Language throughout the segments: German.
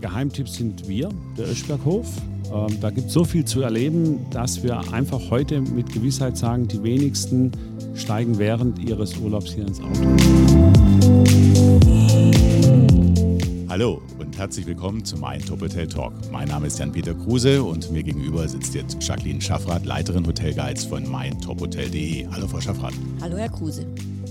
Geheimtipp sind wir, der Öschberghof. Ähm, da gibt es so viel zu erleben, dass wir einfach heute mit Gewissheit sagen, die wenigsten steigen während ihres Urlaubs hier ins Auto. Hallo und herzlich willkommen zu Mein Top Hotel Talk. Mein Name ist Jan-Peter Kruse und mir gegenüber sitzt jetzt Jacqueline Schaffrath, Leiterin Hotelguides von meintophotel.de. Hallo Frau Schaffrath. Hallo Herr Kruse.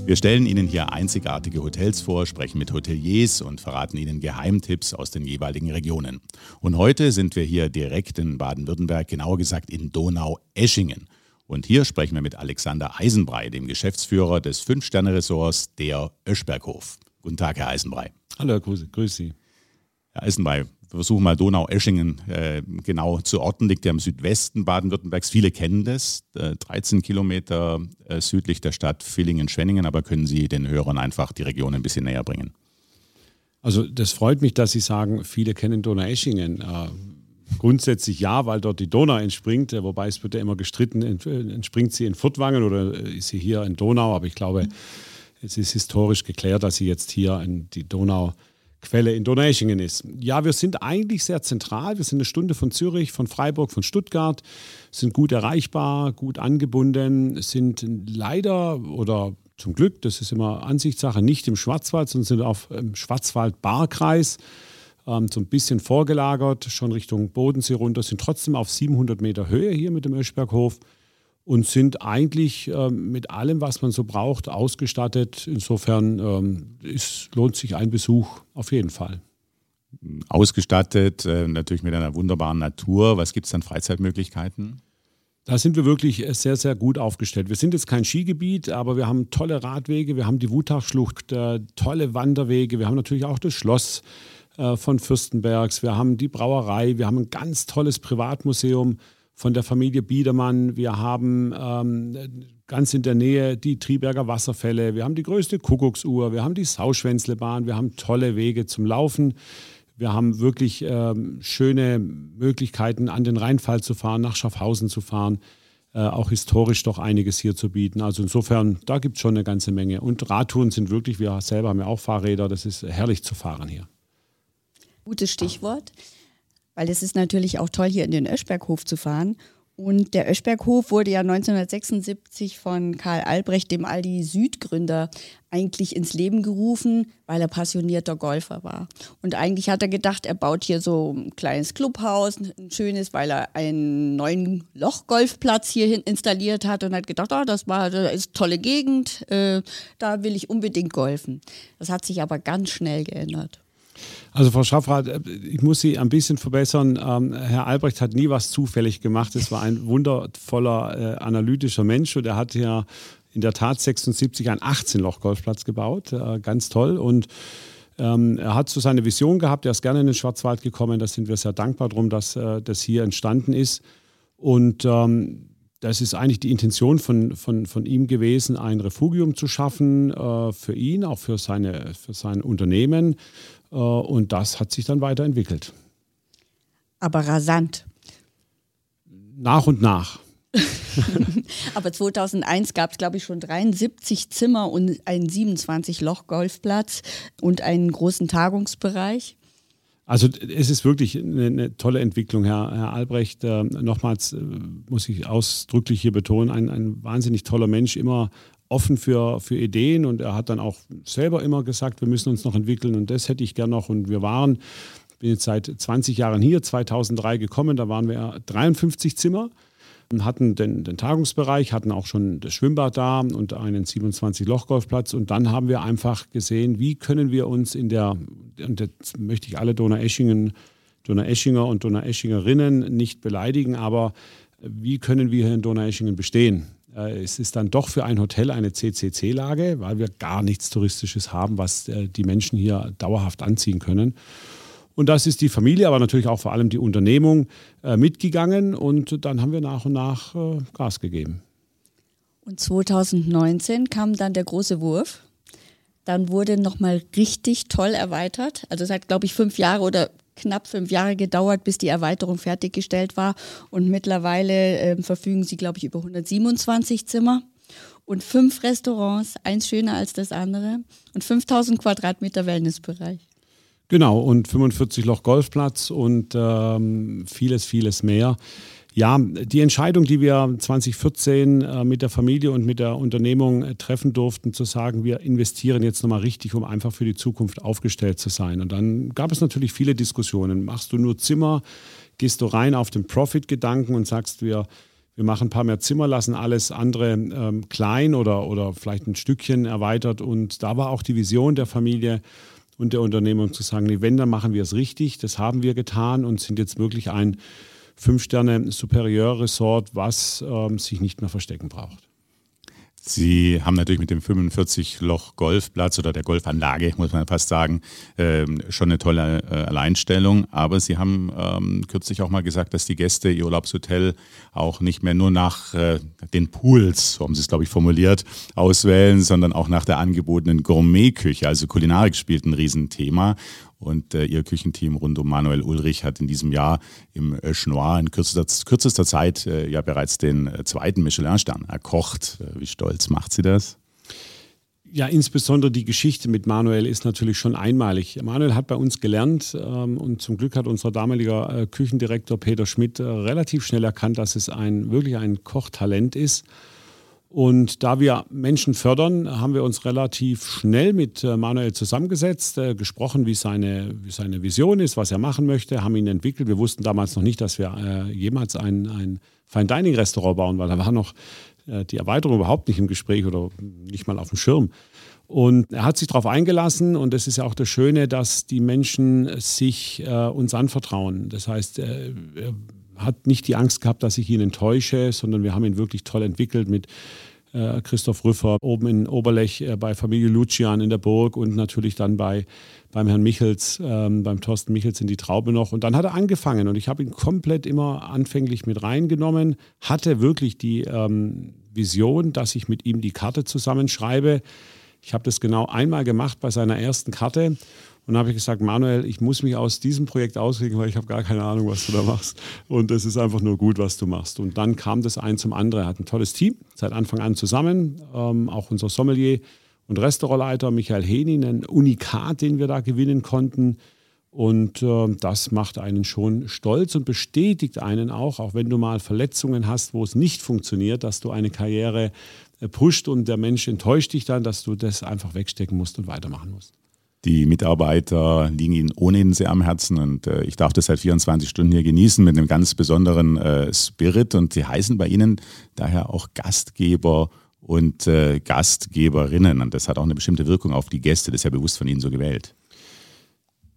Wir stellen Ihnen hier einzigartige Hotels vor, sprechen mit Hoteliers und verraten Ihnen Geheimtipps aus den jeweiligen Regionen. Und heute sind wir hier direkt in Baden-Württemberg, genauer gesagt in Donau-Eschingen. Und hier sprechen wir mit Alexander Eisenbrei, dem Geschäftsführer des Fünf-Sterne-Resorts der Öschberghof. Guten Tag, Herr Eisenbrei. Hallo, Herr Kruse, grüß Sie. Herr Eisenbrei, versuchen mal Donau-Eschingen äh, genau zu orten, liegt ja im Südwesten Baden-Württembergs. Viele kennen das, äh, 13 Kilometer äh, südlich der Stadt Villingen-Schwenningen, aber können Sie den Hörern einfach die Region ein bisschen näher bringen? Also das freut mich, dass Sie sagen, viele kennen Donau-Eschingen. Äh, grundsätzlich ja, weil dort die Donau entspringt, äh, wobei es wird ja immer gestritten, äh, entspringt sie in Furtwangen oder ist sie hier in Donau, aber ich glaube, es ist historisch geklärt, dass sie jetzt hier in die Donau Quelle in Donaueschingen ist. Ja, wir sind eigentlich sehr zentral. Wir sind eine Stunde von Zürich, von Freiburg, von Stuttgart, sind gut erreichbar, gut angebunden, sind leider oder zum Glück, das ist immer Ansichtssache, nicht im Schwarzwald, sondern sind auf im Schwarzwald-Barkreis ähm, so ein bisschen vorgelagert, schon Richtung Bodensee runter, sind trotzdem auf 700 Meter Höhe hier mit dem Öschberghof und sind eigentlich ähm, mit allem, was man so braucht, ausgestattet. Insofern ähm, ist, lohnt sich ein Besuch auf jeden Fall. Ausgestattet, äh, natürlich mit einer wunderbaren Natur. Was gibt es an Freizeitmöglichkeiten? Da sind wir wirklich sehr, sehr gut aufgestellt. Wir sind jetzt kein Skigebiet, aber wir haben tolle Radwege, wir haben die Wutachschlucht, äh, tolle Wanderwege, wir haben natürlich auch das Schloss äh, von Fürstenbergs, wir haben die Brauerei, wir haben ein ganz tolles Privatmuseum von der Familie Biedermann. Wir haben ähm, ganz in der Nähe die Triberger Wasserfälle. Wir haben die größte Kuckucksuhr. Wir haben die Sauschwänzlebahn. Wir haben tolle Wege zum Laufen. Wir haben wirklich ähm, schöne Möglichkeiten, an den Rheinfall zu fahren, nach Schaffhausen zu fahren. Äh, auch historisch doch einiges hier zu bieten. Also insofern, da gibt es schon eine ganze Menge. Und Radtouren sind wirklich, wir selber haben ja auch Fahrräder, das ist herrlich zu fahren hier. Gutes Stichwort weil es ist natürlich auch toll, hier in den Öschberghof zu fahren. Und der Öschberghof wurde ja 1976 von Karl Albrecht, dem Aldi Süd-Gründer, eigentlich ins Leben gerufen, weil er passionierter Golfer war. Und eigentlich hat er gedacht, er baut hier so ein kleines Clubhaus, ein schönes, weil er einen neuen Lochgolfplatz hier installiert hat und hat gedacht, oh, das war das ist eine tolle Gegend, äh, da will ich unbedingt golfen. Das hat sich aber ganz schnell geändert. Also Frau Schaffrath, äh, ich muss Sie ein bisschen verbessern. Ähm, Herr Albrecht hat nie was zufällig gemacht. Es war ein wundervoller äh, analytischer Mensch und er hat ja in der Tat 76 einen 18-Loch-Golfplatz gebaut. Äh, ganz toll. Und ähm, er hat so seine Vision gehabt. Er ist gerne in den Schwarzwald gekommen. Da sind wir sehr dankbar drum, dass äh, das hier entstanden ist. Und ähm, das ist eigentlich die Intention von, von, von ihm gewesen, ein Refugium zu schaffen äh, für ihn, auch für, seine, für sein Unternehmen. Äh, und das hat sich dann weiterentwickelt. Aber rasant. Nach und nach. Aber 2001 gab es, glaube ich, schon 73 Zimmer und einen 27-Loch-Golfplatz und einen großen Tagungsbereich. Also es ist wirklich eine, eine tolle Entwicklung, Herr, Herr Albrecht. Äh, nochmals äh, muss ich ausdrücklich hier betonen, ein, ein wahnsinnig toller Mensch, immer offen für, für Ideen und er hat dann auch selber immer gesagt, wir müssen uns noch entwickeln und das hätte ich gern noch und wir waren, bin jetzt seit 20 Jahren hier, 2003 gekommen, da waren wir 53 Zimmer und hatten den, den Tagungsbereich, hatten auch schon das Schwimmbad da und einen 27-Loch-Golfplatz und dann haben wir einfach gesehen, wie können wir uns in der, und jetzt möchte ich alle Donaueschingen, Donaueschinger und Donaueschingerinnen nicht beleidigen, aber wie können wir hier in Donaueschingen bestehen? Äh, es ist dann doch für ein Hotel eine CCC-Lage, weil wir gar nichts Touristisches haben, was äh, die Menschen hier dauerhaft anziehen können. Und das ist die Familie, aber natürlich auch vor allem die Unternehmung äh, mitgegangen und dann haben wir nach und nach Gas gegeben. Und 2019 kam dann der große Wurf. Dann wurde nochmal richtig toll erweitert. Also es hat, glaube ich, fünf Jahre oder knapp fünf Jahre gedauert, bis die Erweiterung fertiggestellt war. Und mittlerweile äh, verfügen sie, glaube ich, über 127 Zimmer und fünf Restaurants, eins schöner als das andere und 5000 Quadratmeter Wellnessbereich. Genau, und 45 Loch Golfplatz und ähm, vieles, vieles mehr. Ja, die Entscheidung, die wir 2014 äh, mit der Familie und mit der Unternehmung äh, treffen durften, zu sagen, wir investieren jetzt nochmal richtig, um einfach für die Zukunft aufgestellt zu sein. Und dann gab es natürlich viele Diskussionen. Machst du nur Zimmer? Gehst du rein auf den Profit-Gedanken und sagst, wir, wir machen ein paar mehr Zimmer, lassen alles andere ähm, klein oder, oder vielleicht ein Stückchen erweitert. Und da war auch die Vision der Familie und der Unternehmung zu sagen, nee, wenn, dann machen wir es richtig. Das haben wir getan und sind jetzt wirklich ein Fünf-Sterne-Superieur-Resort, was ähm, sich nicht mehr verstecken braucht. Sie haben natürlich mit dem 45-Loch-Golfplatz oder der Golfanlage, muss man fast sagen, ähm, schon eine tolle äh, Alleinstellung. Aber Sie haben ähm, kürzlich auch mal gesagt, dass die Gäste Ihr Urlaubshotel auch nicht mehr nur nach äh, den Pools, so haben Sie es, glaube ich, formuliert, auswählen, sondern auch nach der angebotenen Gourmetküche. Also Kulinarik spielt ein Riesenthema. Und äh, ihr Küchenteam rund um Manuel Ulrich hat in diesem Jahr im äh, Schnoir in kürzester, kürzester Zeit äh, ja bereits den äh, zweiten Michelin-Stern erkocht. Äh, wie stolz macht sie das? Ja, insbesondere die Geschichte mit Manuel ist natürlich schon einmalig. Manuel hat bei uns gelernt ähm, und zum Glück hat unser damaliger äh, Küchendirektor Peter Schmidt relativ schnell erkannt, dass es ein wirklich ein Kochtalent ist und da wir Menschen fördern, haben wir uns relativ schnell mit äh, Manuel zusammengesetzt, äh, gesprochen, wie seine, wie seine Vision ist, was er machen möchte, haben ihn entwickelt. Wir wussten damals noch nicht, dass wir äh, jemals ein, ein Fine Dining Restaurant bauen, weil da war noch die Erweiterung überhaupt nicht im Gespräch oder nicht mal auf dem Schirm. Und er hat sich darauf eingelassen und das ist ja auch das Schöne, dass die Menschen sich äh, uns anvertrauen. Das heißt, äh, hat nicht die Angst gehabt, dass ich ihn enttäusche, sondern wir haben ihn wirklich toll entwickelt mit äh, Christoph Rüffer oben in Oberlech äh, bei Familie Lucian in der Burg und natürlich dann bei, beim Herrn Michels, ähm, beim Thorsten Michels in die Traube noch. Und dann hat er angefangen und ich habe ihn komplett immer anfänglich mit reingenommen, hatte wirklich die ähm, Vision, dass ich mit ihm die Karte zusammenschreibe. Ich habe das genau einmal gemacht bei seiner ersten Karte und dann habe ich gesagt, Manuel, ich muss mich aus diesem Projekt auskriegen, weil ich habe gar keine Ahnung, was du da machst. Und es ist einfach nur gut, was du machst. Und dann kam das ein zum anderen. Er hat ein tolles Team, seit Anfang an zusammen. Ähm, auch unser Sommelier und Restaurantleiter Michael Henin, ein Unikat, den wir da gewinnen konnten. Und äh, das macht einen schon stolz und bestätigt einen auch, auch wenn du mal Verletzungen hast, wo es nicht funktioniert, dass du eine Karriere äh, pusht und der Mensch enttäuscht dich dann, dass du das einfach wegstecken musst und weitermachen musst. Die Mitarbeiter liegen Ihnen ohnehin sehr am Herzen und äh, ich darf das seit 24 Stunden hier genießen mit einem ganz besonderen äh, Spirit und Sie heißen bei Ihnen daher auch Gastgeber und äh, Gastgeberinnen und das hat auch eine bestimmte Wirkung auf die Gäste, das ist ja bewusst von Ihnen so gewählt.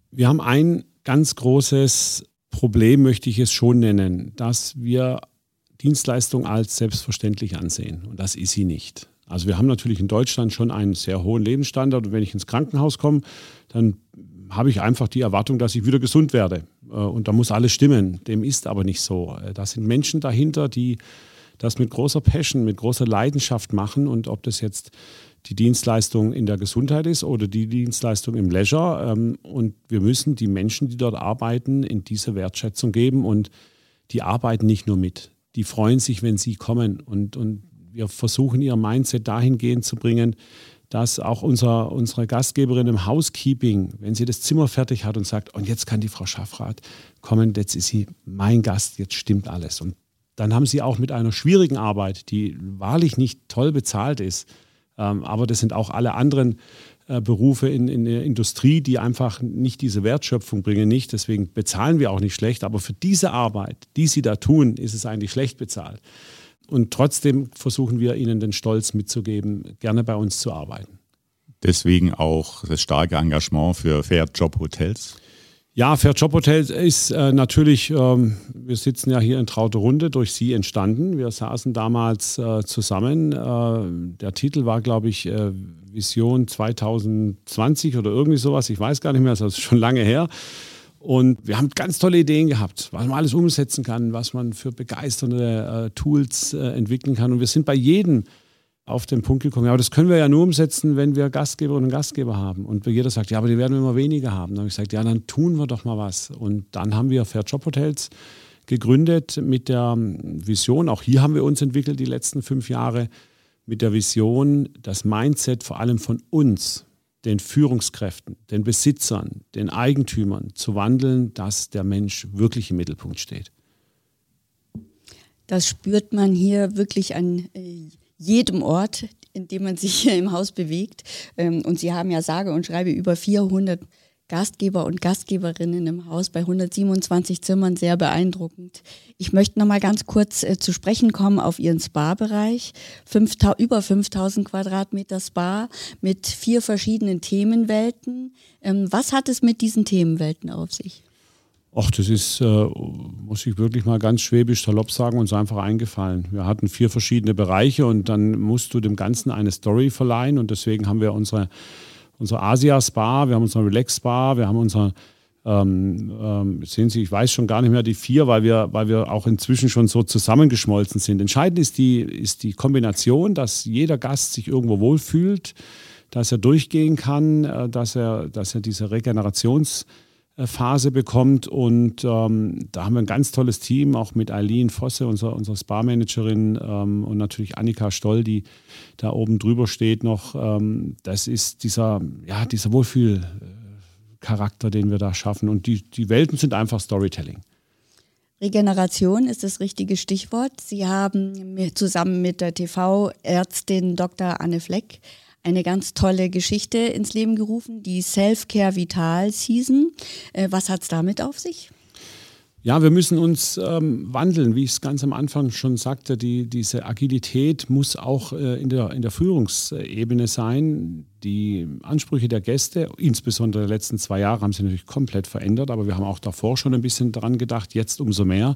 Wir haben ein ganz großes Problem, möchte ich es schon nennen, dass wir Dienstleistung als selbstverständlich ansehen und das ist sie nicht. Also wir haben natürlich in Deutschland schon einen sehr hohen Lebensstandard und wenn ich ins Krankenhaus komme, dann habe ich einfach die Erwartung, dass ich wieder gesund werde. Äh, und da muss alles stimmen. Dem ist aber nicht so. Äh, da sind Menschen dahinter, die das mit großer Passion, mit großer Leidenschaft machen. Und ob das jetzt die Dienstleistung in der Gesundheit ist oder die Dienstleistung im Leisure. Ähm, und wir müssen die Menschen, die dort arbeiten, in diese Wertschätzung geben. Und die arbeiten nicht nur mit. Die freuen sich, wenn sie kommen. Und, und wir versuchen ihr Mindset dahingehend zu bringen, dass auch unser, unsere Gastgeberin im Housekeeping, wenn sie das Zimmer fertig hat und sagt, und jetzt kann die Frau Schaffrath kommen, jetzt ist sie mein Gast, jetzt stimmt alles. Und dann haben sie auch mit einer schwierigen Arbeit, die wahrlich nicht toll bezahlt ist, ähm, aber das sind auch alle anderen äh, Berufe in, in der Industrie, die einfach nicht diese Wertschöpfung bringen, nicht. Deswegen bezahlen wir auch nicht schlecht, aber für diese Arbeit, die sie da tun, ist es eigentlich schlecht bezahlt. Und trotzdem versuchen wir ihnen den Stolz mitzugeben, gerne bei uns zu arbeiten. Deswegen auch das starke Engagement für Fair Job Hotels. Ja, Fair Job Hotels ist äh, natürlich, ähm, wir sitzen ja hier in Traute Runde, durch Sie entstanden. Wir saßen damals äh, zusammen. Äh, der Titel war, glaube ich, äh, Vision 2020 oder irgendwie sowas. Ich weiß gar nicht mehr, das ist schon lange her. Und wir haben ganz tolle Ideen gehabt, was man alles umsetzen kann, was man für begeisternde äh, Tools äh, entwickeln kann. Und wir sind bei jedem auf den Punkt gekommen, ja, aber das können wir ja nur umsetzen, wenn wir Gastgeberinnen und Gastgeber haben. Und jeder sagt, ja, aber die werden wir immer weniger haben. Dann habe ich gesagt, ja, dann tun wir doch mal was. Und dann haben wir Fair Job Hotels gegründet mit der Vision, auch hier haben wir uns entwickelt die letzten fünf Jahre, mit der Vision, das Mindset vor allem von uns den Führungskräften, den Besitzern, den Eigentümern zu wandeln, dass der Mensch wirklich im Mittelpunkt steht. Das spürt man hier wirklich an äh, jedem Ort, in dem man sich hier im Haus bewegt. Ähm, und Sie haben ja sage und schreibe über 400 Gastgeber und Gastgeberinnen im Haus bei 127 Zimmern sehr beeindruckend. Ich möchte noch mal ganz kurz äh, zu sprechen kommen auf Ihren Spa-Bereich. über 5000 Quadratmeter Spa mit vier verschiedenen Themenwelten. Ähm, was hat es mit diesen Themenwelten auf sich? Ach, das ist, äh, muss ich wirklich mal ganz schwäbisch salopp sagen, uns einfach eingefallen. Wir hatten vier verschiedene Bereiche und dann musst du dem Ganzen eine Story verleihen und deswegen haben wir unsere unser Asia-Spa, wir haben unser Relax-Spa, wir haben unser, ähm, ähm, sehen Sie, ich weiß schon gar nicht mehr die vier, weil wir, weil wir auch inzwischen schon so zusammengeschmolzen sind. Entscheidend ist die, ist die Kombination, dass jeder Gast sich irgendwo wohlfühlt, dass er durchgehen kann, äh, dass er, dass er diese Regenerations- Phase bekommt. Und ähm, da haben wir ein ganz tolles Team, auch mit Eileen Fosse, unserer, unserer Spa-Managerin ähm, und natürlich Annika Stoll, die da oben drüber steht noch. Ähm, das ist dieser, ja, dieser Wohlfühlcharakter, den wir da schaffen. Und die, die Welten sind einfach Storytelling. Regeneration ist das richtige Stichwort. Sie haben zusammen mit der TV-Ärztin Dr. Anne Fleck eine ganz tolle Geschichte ins Leben gerufen, die Self-Care Vital Season. Äh, was hat es damit auf sich? Ja, wir müssen uns ähm, wandeln, wie ich es ganz am Anfang schon sagte. Die, diese Agilität muss auch äh, in, der, in der Führungsebene sein. Die Ansprüche der Gäste, insbesondere der letzten zwei Jahre, haben sich natürlich komplett verändert, aber wir haben auch davor schon ein bisschen dran gedacht, jetzt umso mehr.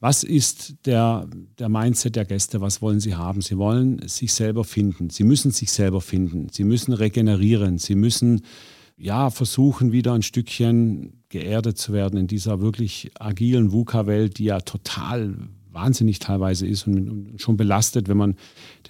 Was ist der, der Mindset der Gäste? Was wollen sie haben? Sie wollen sich selber finden. Sie müssen sich selber finden. Sie müssen regenerieren. Sie müssen ja versuchen, wieder ein Stückchen geerdet zu werden in dieser wirklich agilen VUCA-Welt, die ja total wahnsinnig teilweise ist und schon belastet, wenn man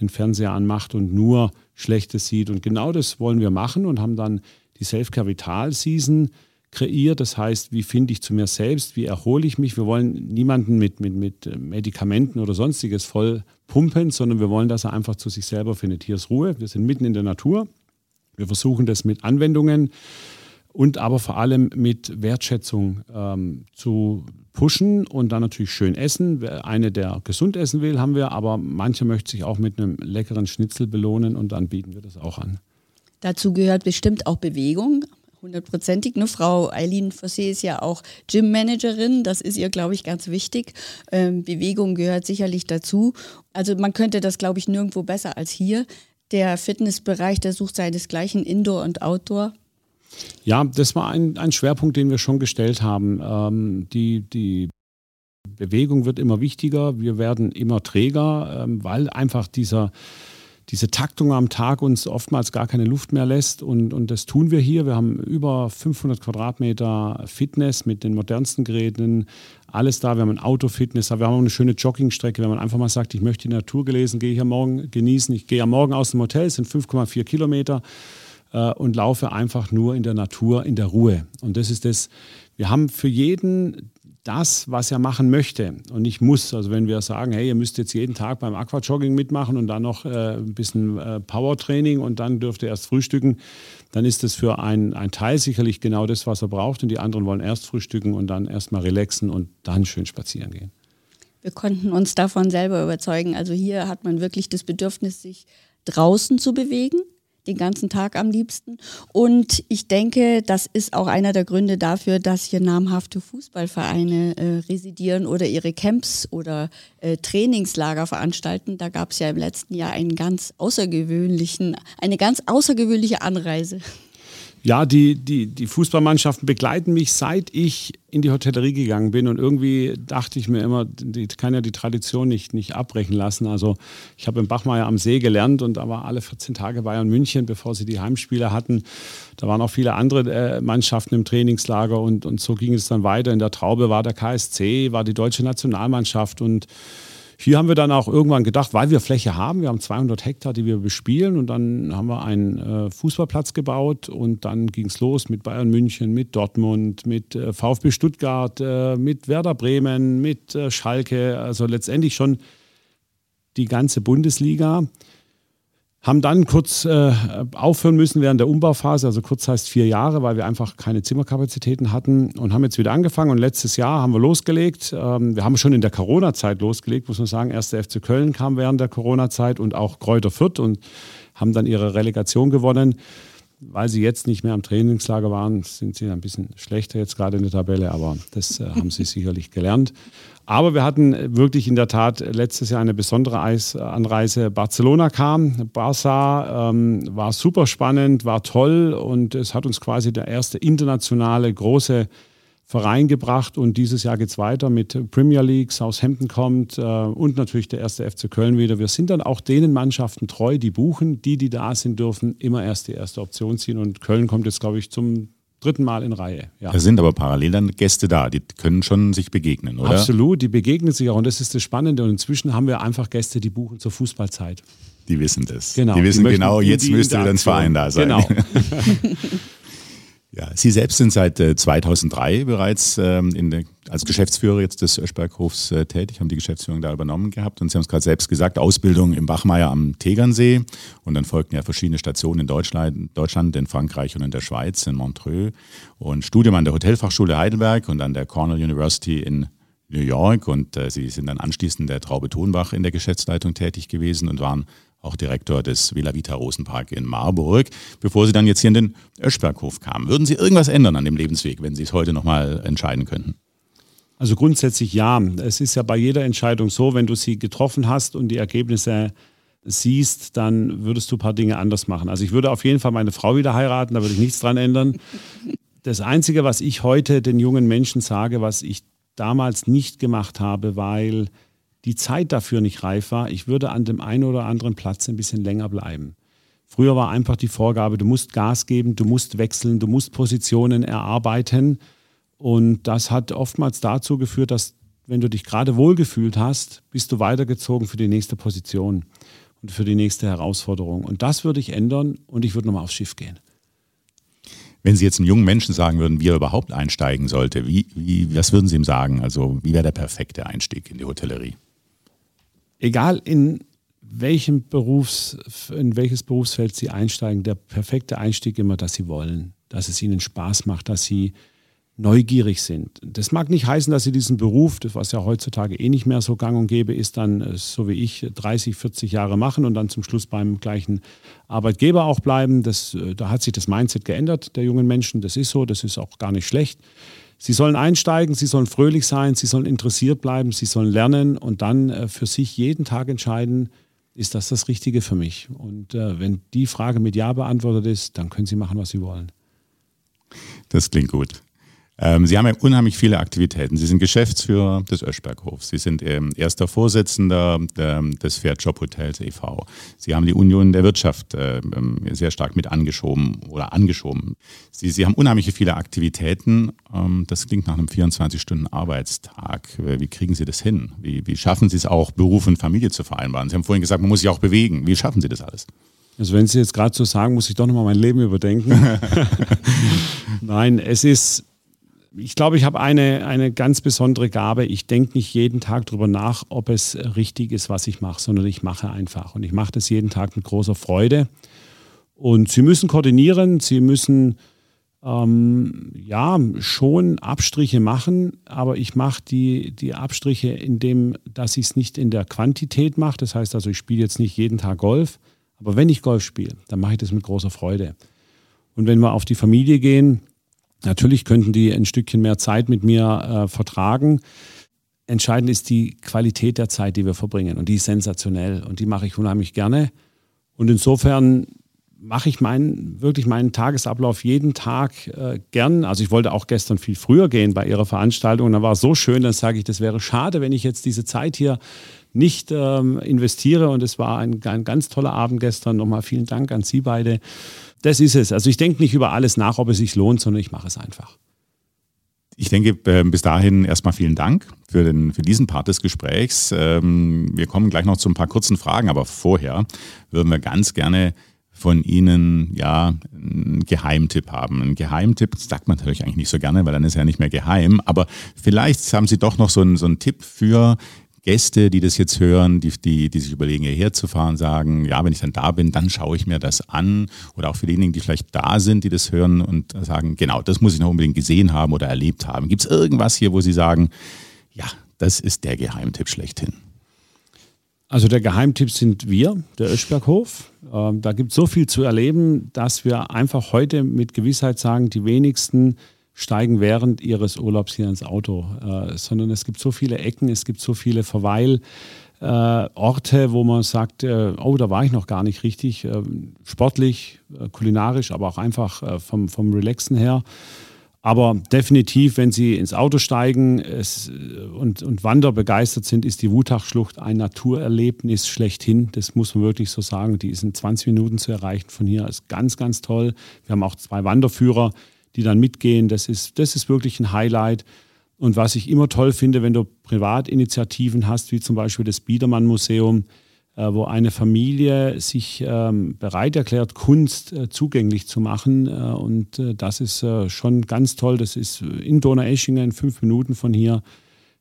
den Fernseher anmacht und nur Schlechtes sieht. Und genau das wollen wir machen und haben dann die Self-Capital-Season kreiert. Das heißt, wie finde ich zu mir selbst, wie erhole ich mich. Wir wollen niemanden mit, mit, mit Medikamenten oder sonstiges voll pumpen, sondern wir wollen, dass er einfach zu sich selber findet. Hier ist Ruhe, wir sind mitten in der Natur. Wir versuchen das mit Anwendungen und aber vor allem mit Wertschätzung ähm, zu pushen und dann natürlich schön essen. Eine, der gesund essen will, haben wir, aber manche möchte sich auch mit einem leckeren Schnitzel belohnen und dann bieten wir das auch an. Dazu gehört bestimmt auch Bewegung, Hundertprozentig. Ne? Frau Eileen Fossé ist ja auch Gym-Managerin. Das ist ihr, glaube ich, ganz wichtig. Ähm, Bewegung gehört sicherlich dazu. Also man könnte das, glaube ich, nirgendwo besser als hier. Der Fitnessbereich, der sucht seinesgleichen Indoor und Outdoor. Ja, das war ein, ein Schwerpunkt, den wir schon gestellt haben. Ähm, die, die Bewegung wird immer wichtiger. Wir werden immer träger, ähm, weil einfach dieser diese Taktung am Tag uns oftmals gar keine Luft mehr lässt. Und, und das tun wir hier. Wir haben über 500 Quadratmeter Fitness mit den modernsten Geräten. Alles da. Wir haben ein Autofitness, wir haben auch eine schöne Joggingstrecke. Wenn man einfach mal sagt, ich möchte die Natur gelesen, gehe ich am Morgen genießen. Ich gehe am Morgen aus dem Hotel, es sind 5,4 Kilometer äh, und laufe einfach nur in der Natur, in der Ruhe. Und das ist das, wir haben für jeden das, was er machen möchte und nicht muss. Also wenn wir sagen, hey, ihr müsst jetzt jeden Tag beim Aquajogging mitmachen und dann noch äh, ein bisschen äh, Powertraining und dann dürft ihr erst frühstücken, dann ist das für einen, einen Teil sicherlich genau das, was er braucht und die anderen wollen erst frühstücken und dann erstmal relaxen und dann schön spazieren gehen. Wir konnten uns davon selber überzeugen. Also hier hat man wirklich das Bedürfnis, sich draußen zu bewegen den ganzen Tag am liebsten. Und ich denke, das ist auch einer der Gründe dafür, dass hier namhafte Fußballvereine äh, residieren oder ihre Camps oder äh, Trainingslager veranstalten. Da gab es ja im letzten Jahr einen ganz außergewöhnlichen, eine ganz außergewöhnliche Anreise. Ja, die, die, die Fußballmannschaften begleiten mich, seit ich in die Hotellerie gegangen bin. Und irgendwie dachte ich mir immer, die kann ja die Tradition nicht, nicht abbrechen lassen. Also ich habe in Bachmeier am See gelernt und da war alle 14 Tage Bayern München, bevor sie die Heimspiele hatten. Da waren auch viele andere äh, Mannschaften im Trainingslager und, und so ging es dann weiter. In der Traube war der KSC, war die deutsche Nationalmannschaft und hier haben wir dann auch irgendwann gedacht, weil wir Fläche haben, wir haben 200 Hektar, die wir bespielen und dann haben wir einen äh, Fußballplatz gebaut und dann ging es los mit Bayern München, mit Dortmund, mit äh, VfB Stuttgart, äh, mit Werder Bremen, mit äh, Schalke, also letztendlich schon die ganze Bundesliga. Haben dann kurz äh, aufhören müssen während der Umbauphase, also kurz heißt vier Jahre, weil wir einfach keine Zimmerkapazitäten hatten und haben jetzt wieder angefangen. Und letztes Jahr haben wir losgelegt. Ähm, wir haben schon in der Corona-Zeit losgelegt, muss man sagen. Erst der FC Köln kam während der Corona-Zeit und auch Kräuter Fürth und haben dann ihre Relegation gewonnen. Weil sie jetzt nicht mehr am Trainingslager waren, sind sie ein bisschen schlechter jetzt gerade in der Tabelle, aber das äh, haben sie sicherlich gelernt. Aber wir hatten wirklich in der Tat letztes Jahr eine besondere Anreise. Barcelona kam, Barça ähm, war super spannend, war toll und es hat uns quasi der erste internationale große Verein gebracht und dieses Jahr geht es weiter mit Premier League, Southampton kommt äh, und natürlich der erste FC Köln wieder. Wir sind dann auch denen Mannschaften treu, die buchen, die, die da sind, dürfen immer erst die erste Option ziehen und Köln kommt jetzt, glaube ich, zum dritten Mal in Reihe. Ja. Da sind aber parallel dann Gäste da, die können schon sich begegnen, oder? Absolut, die begegnen sich auch und das ist das Spannende. Und inzwischen haben wir einfach Gäste, die buchen zur Fußballzeit. Die wissen das. Genau. Die wissen die genau, jetzt müsste wieder ein Verein da sein. Genau. Ja, Sie selbst sind seit 2003 äh, bereits ähm, der, als Geschäftsführer jetzt des Öschberghofs äh, tätig, haben die Geschäftsführung da übernommen gehabt. Und Sie haben es gerade selbst gesagt, Ausbildung im Bachmeier am Tegernsee. Und dann folgten ja verschiedene Stationen in Deutschland, Deutschland, in Frankreich und in der Schweiz, in Montreux. Und Studium an der Hotelfachschule Heidelberg und an der Cornell University in New York. Und äh, Sie sind dann anschließend der Traube Thunbach in der Geschäftsleitung tätig gewesen und waren auch Direktor des Villa Vita Rosenpark in Marburg, bevor Sie dann jetzt hier in den Öschberghof kamen. Würden Sie irgendwas ändern an dem Lebensweg, wenn Sie es heute nochmal entscheiden könnten? Also grundsätzlich ja. Es ist ja bei jeder Entscheidung so, wenn du sie getroffen hast und die Ergebnisse siehst, dann würdest du ein paar Dinge anders machen. Also ich würde auf jeden Fall meine Frau wieder heiraten, da würde ich nichts dran ändern. Das Einzige, was ich heute den jungen Menschen sage, was ich damals nicht gemacht habe, weil die Zeit dafür nicht reif war, ich würde an dem einen oder anderen Platz ein bisschen länger bleiben. Früher war einfach die Vorgabe, du musst Gas geben, du musst wechseln, du musst Positionen erarbeiten. Und das hat oftmals dazu geführt, dass wenn du dich gerade wohlgefühlt hast, bist du weitergezogen für die nächste Position und für die nächste Herausforderung. Und das würde ich ändern und ich würde nochmal aufs Schiff gehen. Wenn Sie jetzt einem jungen Menschen sagen würden, wie er überhaupt einsteigen sollte, wie, wie, was würden Sie ihm sagen? Also wie wäre der perfekte Einstieg in die Hotellerie? Egal in welchem Berufs, in welches Berufsfeld Sie einsteigen, der perfekte Einstieg immer, dass Sie wollen, dass es Ihnen Spaß macht, dass Sie neugierig sind. Das mag nicht heißen, dass Sie diesen Beruf, das was ja heutzutage eh nicht mehr so gang und gäbe ist, dann äh, so wie ich 30, 40 Jahre machen und dann zum Schluss beim gleichen Arbeitgeber auch bleiben. Das, äh, da hat sich das Mindset geändert der jungen Menschen. Das ist so, das ist auch gar nicht schlecht. Sie sollen einsteigen, sie sollen fröhlich sein, sie sollen interessiert bleiben, sie sollen lernen und dann äh, für sich jeden Tag entscheiden, ist das das Richtige für mich? Und äh, wenn die Frage mit Ja beantwortet ist, dann können Sie machen, was Sie wollen. Das klingt gut. Ähm, Sie haben ja unheimlich viele Aktivitäten. Sie sind Geschäftsführer des Öschberghofs. Sie sind ähm, erster Vorsitzender ähm, des Fairjob Hotels e.V. Sie haben die Union der Wirtschaft äh, ähm, sehr stark mit angeschoben oder angeschoben. Sie, Sie haben unheimlich viele Aktivitäten. Ähm, das klingt nach einem 24-Stunden-Arbeitstag. Wie kriegen Sie das hin? Wie, wie schaffen Sie es auch, Beruf und Familie zu vereinbaren? Sie haben vorhin gesagt, man muss sich auch bewegen. Wie schaffen Sie das alles? Also wenn Sie jetzt gerade so sagen, muss ich doch nochmal mein Leben überdenken. Nein, es ist ich glaube, ich habe eine, eine ganz besondere Gabe. Ich denke nicht jeden Tag darüber nach, ob es richtig ist, was ich mache, sondern ich mache einfach. Und ich mache das jeden Tag mit großer Freude. Und Sie müssen koordinieren, Sie müssen ähm, ja schon Abstriche machen, aber ich mache die, die Abstriche, indem dass ich es nicht in der Quantität mache. Das heißt also, ich spiele jetzt nicht jeden Tag Golf, aber wenn ich Golf spiele, dann mache ich das mit großer Freude. Und wenn wir auf die Familie gehen, Natürlich könnten die ein Stückchen mehr Zeit mit mir äh, vertragen. Entscheidend ist die Qualität der Zeit, die wir verbringen. Und die ist sensationell. Und die mache ich unheimlich gerne. Und insofern mache ich meinen, wirklich meinen Tagesablauf jeden Tag äh, gern. Also ich wollte auch gestern viel früher gehen bei Ihrer Veranstaltung. Und da war es so schön, dann sage ich, das wäre schade, wenn ich jetzt diese Zeit hier nicht ähm, investiere. Und es war ein, ein ganz toller Abend gestern. Nochmal vielen Dank an Sie beide. Das ist es. Also ich denke nicht über alles nach, ob es sich lohnt, sondern ich mache es einfach. Ich denke, äh, bis dahin erstmal vielen Dank für, den, für diesen Part des Gesprächs. Ähm, wir kommen gleich noch zu ein paar kurzen Fragen, aber vorher würden wir ganz gerne von Ihnen ja einen Geheimtipp haben. Ein Geheimtipp das sagt man natürlich eigentlich nicht so gerne, weil dann ist er ja nicht mehr geheim. Aber vielleicht haben Sie doch noch so einen, so einen Tipp für Gäste, die das jetzt hören, die, die, die sich überlegen, hierher zu fahren, sagen, ja, wenn ich dann da bin, dann schaue ich mir das an. Oder auch für diejenigen, die vielleicht da sind, die das hören und sagen, genau, das muss ich noch unbedingt gesehen haben oder erlebt haben. Gibt es irgendwas hier, wo Sie sagen, ja, das ist der Geheimtipp schlechthin? Also der Geheimtipp sind wir, der Öschberghof. Ähm, da gibt es so viel zu erleben, dass wir einfach heute mit Gewissheit sagen, die wenigsten steigen während ihres Urlaubs hier ins Auto, äh, sondern es gibt so viele Ecken, es gibt so viele Verweilorte, äh, wo man sagt, äh, oh, da war ich noch gar nicht richtig, äh, sportlich, äh, kulinarisch, aber auch einfach äh, vom, vom Relaxen her. Aber definitiv, wenn Sie ins Auto steigen es, und, und wanderbegeistert sind, ist die Wutachschlucht ein Naturerlebnis schlechthin. Das muss man wirklich so sagen. Die ist in 20 Minuten zu erreichen von hier. Ist ganz, ganz toll. Wir haben auch zwei Wanderführer, die dann mitgehen. Das ist, das ist wirklich ein Highlight. Und was ich immer toll finde, wenn du Privatinitiativen hast, wie zum Beispiel das Biedermann-Museum, äh, wo eine Familie sich ähm, bereit erklärt, Kunst äh, zugänglich zu machen. Äh, und das ist schon ganz toll. Das ist in Donaueschingen, fünf Minuten von hier.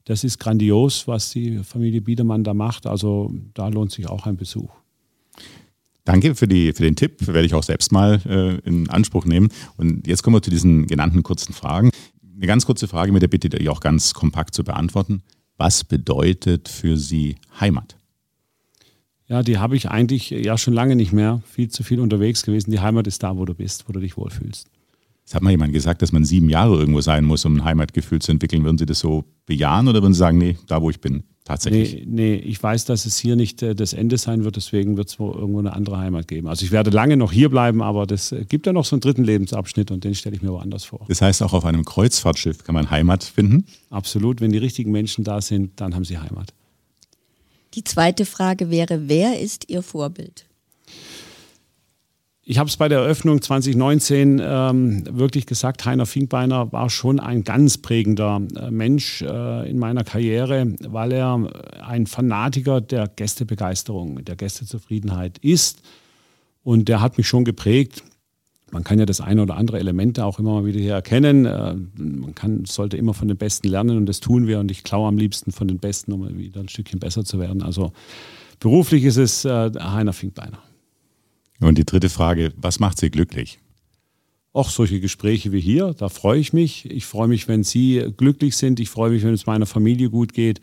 Das ist grandios, was die Familie Biedermann da macht. Also da lohnt sich auch ein Besuch. Danke für, die, für den Tipp, werde ich auch selbst mal äh, in Anspruch nehmen. Und jetzt kommen wir zu diesen genannten kurzen Fragen. Eine ganz kurze Frage mit der Bitte, die auch ganz kompakt zu beantworten. Was bedeutet für Sie Heimat? Ja, die habe ich eigentlich ja schon lange nicht mehr. Viel zu viel unterwegs gewesen. Die Heimat ist da, wo du bist, wo du dich wohlfühlst. Es hat mal jemand gesagt, dass man sieben Jahre irgendwo sein muss, um ein Heimatgefühl zu entwickeln. Würden Sie das so bejahen oder würden Sie sagen, nee, da wo ich bin, tatsächlich? Nee, nee ich weiß, dass es hier nicht äh, das Ende sein wird, deswegen wird es irgendwo eine andere Heimat geben. Also ich werde lange noch hier bleiben, aber es äh, gibt ja noch so einen dritten Lebensabschnitt und den stelle ich mir woanders vor. Das heißt, auch auf einem Kreuzfahrtschiff kann man Heimat finden? Absolut, wenn die richtigen Menschen da sind, dann haben sie Heimat. Die zweite Frage wäre, wer ist Ihr Vorbild? Ich habe es bei der Eröffnung 2019 ähm, wirklich gesagt, Heiner Finkbeiner war schon ein ganz prägender äh, Mensch äh, in meiner Karriere, weil er ein Fanatiker der Gästebegeisterung, der Gästezufriedenheit ist. Und der hat mich schon geprägt. Man kann ja das eine oder andere Element auch immer mal wieder hier erkennen. Äh, man kann, sollte immer von den Besten lernen und das tun wir. Und ich klaue am liebsten von den Besten, um wieder ein Stückchen besser zu werden. Also beruflich ist es äh, Heiner Finkbeiner. Und die dritte Frage, was macht Sie glücklich? Auch solche Gespräche wie hier, da freue ich mich. Ich freue mich, wenn Sie glücklich sind. Ich freue mich, wenn es meiner Familie gut geht.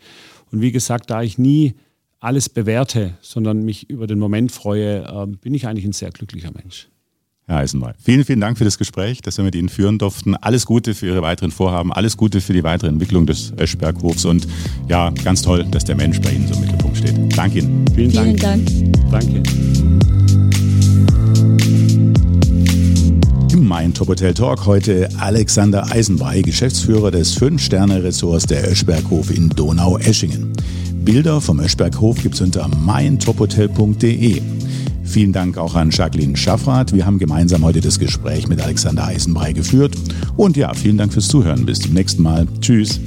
Und wie gesagt, da ich nie alles bewerte, sondern mich über den Moment freue, äh, bin ich eigentlich ein sehr glücklicher Mensch. Herr Eisenwald. Vielen, vielen Dank für das Gespräch, das wir mit Ihnen führen durften. Alles Gute für Ihre weiteren Vorhaben, alles Gute für die weitere Entwicklung des Öschberghofs und ja, ganz toll, dass der Mensch bei Ihnen so im Mittelpunkt steht. Danke Ihnen. Vielen, vielen Dank. Dank. Danke. Im Main Top Hotel Talk heute Alexander Eisenbrei, Geschäftsführer des 5-Sterne-Ressorts der Öschberghof in Donau-Eschingen. Bilder vom Öschberghof gibt es unter meintophotel.de. Vielen Dank auch an Jacqueline Schaffrath. Wir haben gemeinsam heute das Gespräch mit Alexander Eisenbrei geführt. Und ja, vielen Dank fürs Zuhören. Bis zum nächsten Mal. Tschüss.